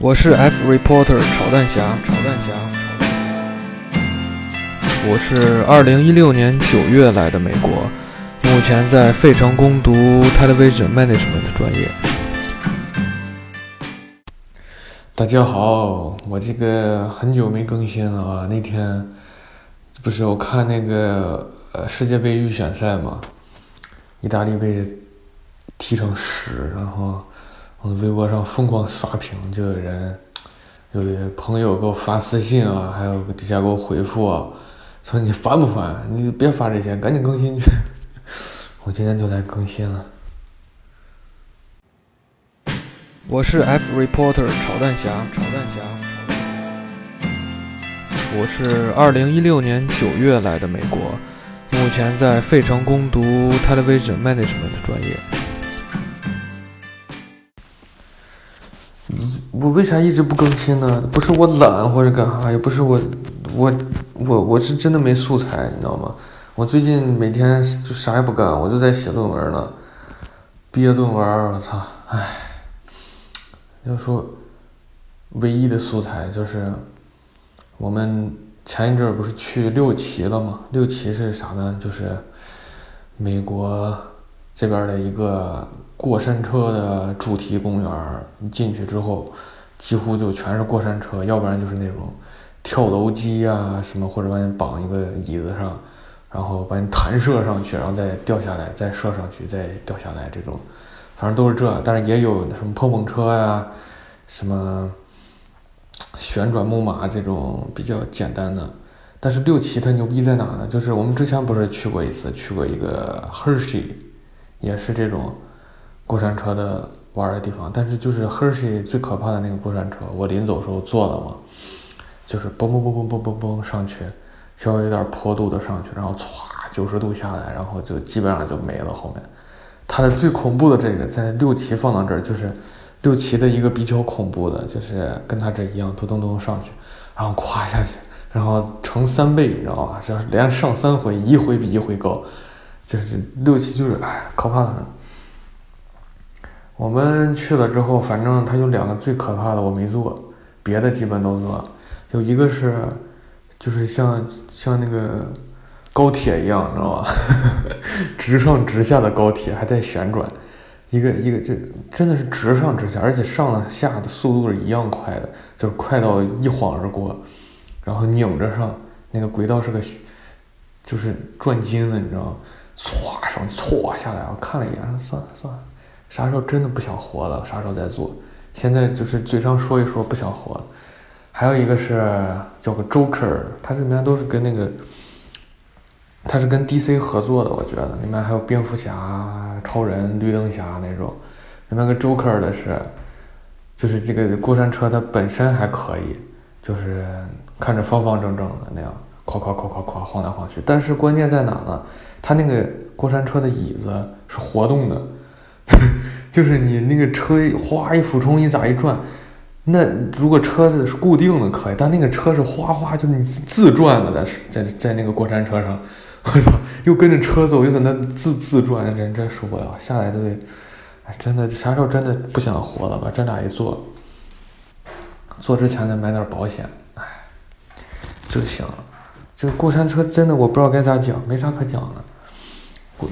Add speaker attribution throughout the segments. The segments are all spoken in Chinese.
Speaker 1: 我是 F reporter 炒蛋侠，炒蛋侠。我是二零一六年九月来的美国，目前在费城攻读 Television Management 专业。大家好，我这个很久没更新了啊。那天不是我看那个呃世界杯预选赛嘛，意大利被踢成屎，然后。我的微博上疯狂刷屏，就有人，有的朋友给我发私信啊，还有底下给我回复啊，说你烦不烦？你别发这些，赶紧更新去。我今天就来更新了。我是 F reporter 炒蛋侠，炒蛋侠。我是二零一六年九月来的美国，目前在费城攻读 Television Management 的专业。我为啥一直不更新呢？不是我懒或者干啥，也不是我，我我我是真的没素材，你知道吗？我最近每天就啥也不干，我就在写论文呢，毕业论文，我操，唉，要说唯一的素材就是我们前一阵不是去六旗了吗？六旗是啥呢？就是美国这边的一个过山车的主题公园，你进去之后。几乎就全是过山车，要不然就是那种跳楼机啊什么，或者把你绑一个椅子上，然后把你弹射上去，然后再掉下来，再射上去，再掉下来这种，反正都是这。但是也有什么碰碰车呀，什么旋转木马这种比较简单的。但是六旗它牛逼在哪呢？就是我们之前不是去过一次，去过一个 Hershey，也是这种过山车的。玩的地方，但是就是 Hershey 最可怕的那个过山车，我临走时候坐了嘛，就是嘣嘣嘣嘣嘣嘣嘣上去，稍微有点坡度的上去，然后歘九十度下来，然后就基本上就没了。后面，它的最恐怖的这个在六旗放到这儿，就是六旗的一个比较恐怖的，就是跟它这一样，咚咚咚上去，然后咵下去，然后乘三倍，你知道吧？这连上三回，一回比一回高，就是六旗就是哎，可怕的很。我们去了之后，反正它有两个最可怕的，我没坐，别的基本都坐。有一个是，就是像像那个高铁一样，你知道吧？直上直下的高铁还在旋转，一个一个就真的是直上直下，而且上下的速度是一样快的，就是快到一晃而过，然后拧着上，那个轨道是个就是转筋的，你知道吗？唰上唰下来，我看了一眼，算了算了。啥时候真的不想活了？啥时候再做？现在就是嘴上说一说不想活。还有一个是叫个 Joker，它里面都是跟那个，它是跟 DC 合作的，我觉得里面还有蝙蝠侠、超人、绿灯侠那种。里面个 Joker 的是，就是这个过山车它本身还可以，就是看着方方正正的那样，咵咵咵咵咵晃来晃去。但是关键在哪呢？它那个过山车的椅子是活动的。就是你那个车哗一俯冲一咋一转，那如果车子是固定的可以，但那个车是哗哗就是你自转的在在在那个过山车上，我操，又跟着车走又在那自自转，人真受不了，下来都得，哎，真的啥时候真的不想活了吧？这俩一坐，坐之前得买点保险，哎，就行了。这过山车真的我不知道该咋讲，没啥可讲的。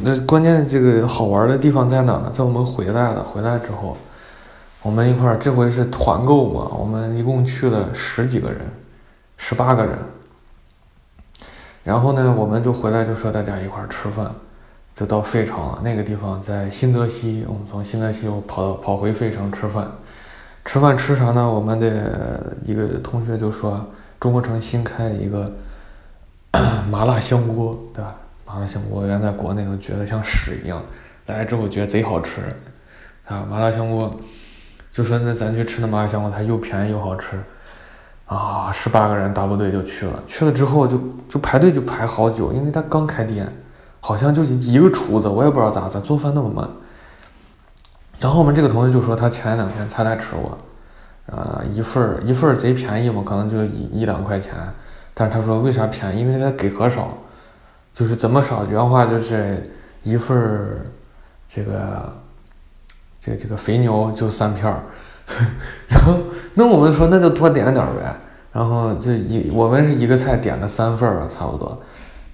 Speaker 1: 那关键这个好玩的地方在哪呢？在我们回来了，回来之后，我们一块儿这回是团购嘛，我们一共去了十几个人，十八个人。然后呢，我们就回来就说大家一块儿吃饭，就到费城了。那个地方在新泽西，我们从新泽西又跑到跑回费城吃饭。吃饭吃啥呢？我们的一个同学就说，中国城新开了一个 麻辣香锅，对吧？麻辣香锅原来在国内我觉得像屎一样，来了之后觉得贼好吃，啊，麻辣香锅，就说那咱去吃那麻辣香锅，它又便宜又好吃，啊，十八个人大部队就去了，去了之后就就排队就排好久，因为他刚开店，好像就一个厨子，我也不知道咋咋做饭那么慢。然后我们这个同学就说他前两天才来吃过，呃，一份儿一份儿贼便宜嘛，可能就一一两块钱，但是他说为啥便宜？因为他给盒少。就是怎么少？原话就是一份儿，这个，这个这个肥牛就三片儿，然后那我们说那就多点点儿呗。然后就一我们是一个菜点个三份儿吧，差不多。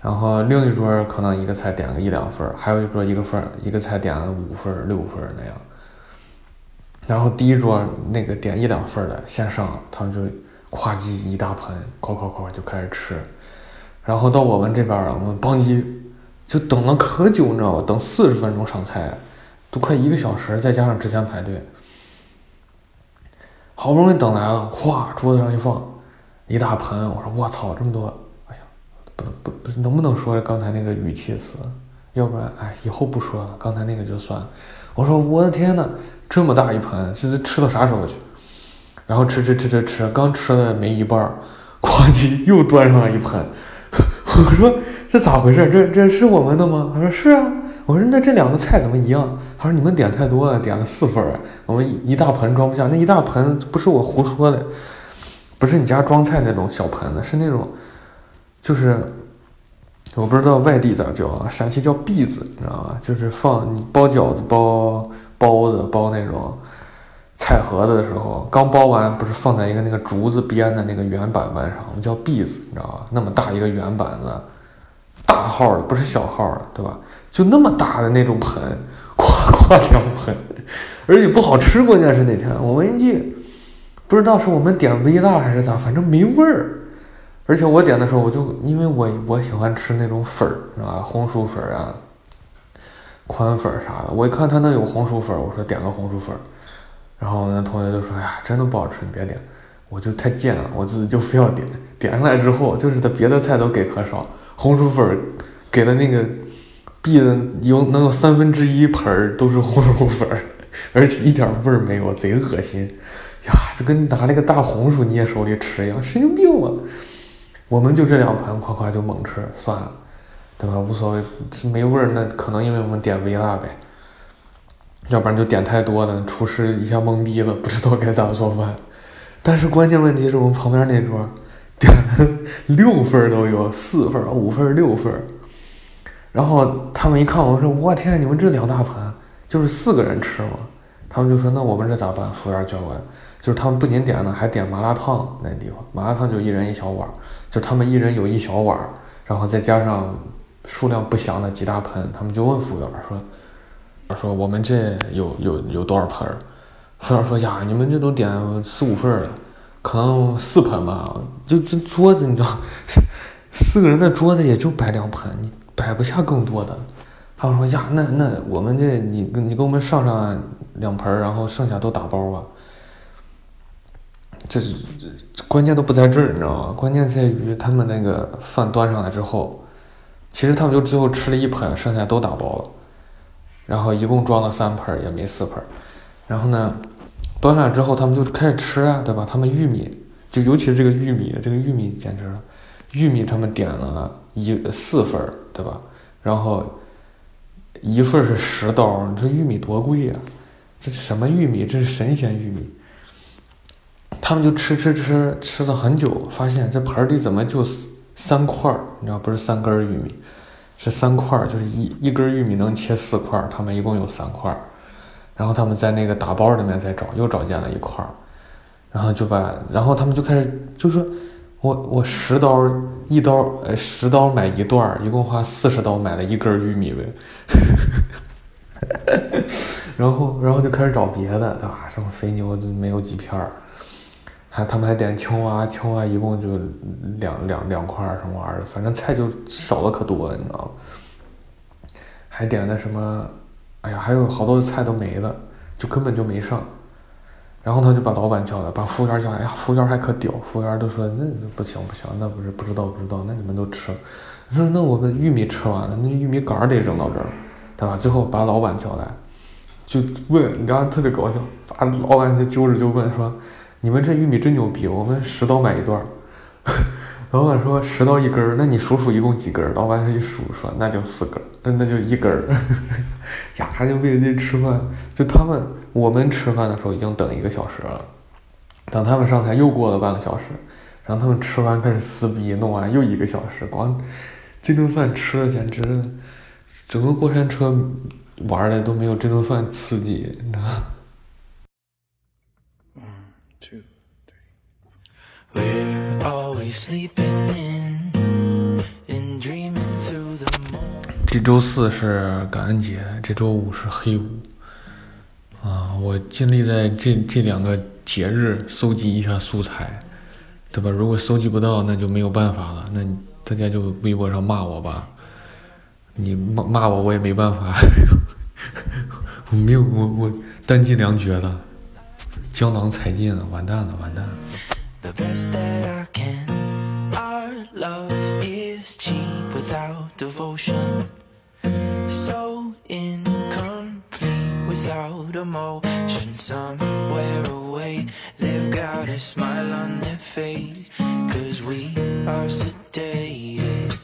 Speaker 1: 然后另一桌可能一个菜点个一两份儿，还有一桌一个份儿一个菜点了五份儿六份儿那样。然后第一桌那个点一两份儿的先上，他们就夸叽一大盆，哐哐哐就开始吃。然后到我们这边儿，我们邦叽就等了可久，你知道吧？等四十分钟上菜，都快一个小时，再加上之前排队，好不容易等来了，咵桌子上一放。一大盆，我说我操，这么多，哎呀，不能不不是能不能说刚才那个语气词，要不然哎以后不说了，刚才那个就算。我说我的天呐，这么大一盆，这这吃到啥时候去？然后吃吃吃吃吃，刚吃了没一半，哐叽又端上了一盆。我说这咋回事？这这是我们的吗？他说是啊。我说那这两个菜怎么一样？他说你们点太多了，点了四份，我们一大盆装不下。那一大盆不是我胡说的。不是你家装菜那种小盆子，是那种，就是我不知道外地咋叫啊，陕西叫篦子，你知道吧？就是放你包饺子、包包子、包那种菜盒子的时候，刚包完不是放在一个那个竹子编的那个圆板板上，我们叫篦子，你知道吧？那么大一个圆板子，大号的不是小号的，对吧？就那么大的那种盆，夸夸两盆，而且不好吃，关键是那天我问一句。不知道是我们点微辣还是咋，反正没味儿。而且我点的时候，我就因为我我喜欢吃那种粉儿，是吧？红薯粉啊、宽粉啥的。我一看他那有红薯粉，我说点个红薯粉。然后那同学就说：“哎呀，真的不好吃，你别点。”我就太贱了，我自己就非要点。点上来之后，就是他别的菜都给可少，红薯粉儿给的那个篦子有能有三分之一盆儿都是红薯粉儿，而且一点味儿没有，贼恶心。呀，就跟拿那个大红薯捏手里吃一样，神经病啊！我们就这两盘，夸夸就猛吃，算了，对吧？无所谓，没味儿，那可能因为我们点微辣呗，要不然就点太多了，厨师一下懵逼了，不知道该咋做饭。但是关键问题是我们旁边那桌点了 六份都有，四份、五份、六份，然后他们一看，我说我天，你们这两大盘就是四个人吃吗？他们就说那我们这咋办？服务员叫过来。就是他们不仅点了，还点麻辣烫那地方，麻辣烫就一人一小碗，就他们一人有一小碗，然后再加上数量不详的几大盆，他们就问服务员说：“说我们这有有有多少盆儿？”服务员说：“呀，你们这都点四五份了，可能四盆吧。就这桌子，你知道，四个人的桌子也就摆两盆，你摆不下更多的。”他们说：“呀，那那我们这你你给我们上上两盆，然后剩下都打包吧。”这是关键都不在这儿，你知道吗？关键在于他们那个饭端上来之后，其实他们就最后吃了一盆，剩下都打包了，然后一共装了三盆，也没四盆。然后呢，端上来之后，他们就开始吃啊，对吧？他们玉米，就尤其是这个玉米，这个玉米简直了，玉米他们点了一四份，对吧？然后一份是十刀，你说玉米多贵呀？这是什么玉米？这是神仙玉米。他们就吃吃吃吃了很久，发现这盆里怎么就三块儿？你知道不是三根玉米，是三块，就是一一根玉米能切四块。他们一共有三块，然后他们在那个打包里面再找，又找见了一块，然后就把，然后他们就开始就说，我我十刀一刀，呃十刀买一段，一共花四十刀买了一根玉米呗。然后然后就开始找别的，啊？什么肥牛就没有几片儿。还他们还点青蛙，青蛙一共就两两两块什么玩意儿，反正菜就少的可多了，你知道吗？还点的什么？哎呀，还有好多菜都没了，就根本就没上。然后他就把老板叫来，把服务员叫来。哎呀，服务员还可屌，服务员都说那不行不行，那不是不知道不知道，那你们都吃了。说那我们玉米吃完了，那玉米杆儿得扔到这儿，对吧？最后把老板叫来，就问，你知道特别搞笑，把老板就揪着就问说。你们这玉米真牛逼，我们十刀买一段儿。老板说十刀一根儿，那你数数一共几根儿？老板是一数说那就四根儿，那就一根儿。呀，他就为了这吃饭，就他们我们吃饭的时候已经等一个小时了，等他们上菜又过了半个小时，然后他们吃完开始撕逼，弄完又一个小时，光这顿饭吃的简直，整个过山车玩的都没有这顿饭刺激，你知道。
Speaker 2: We're always sleeping in and dreaming through the morning.
Speaker 1: 这周四是感恩节，这周五是黑五。啊，我尽力在这这两个节日搜集一下素材，对吧？如果搜集不到，那就没有办法了。那大家就微博上骂我吧，你骂骂我，我也没办法。我没有，我我弹尽粮绝了，江郎才尽了，完蛋了，完蛋了。
Speaker 2: The best that I can. Our love is cheap without devotion. So incomplete without emotion. Somewhere away, they've got a smile on their face. Cause we are sedated.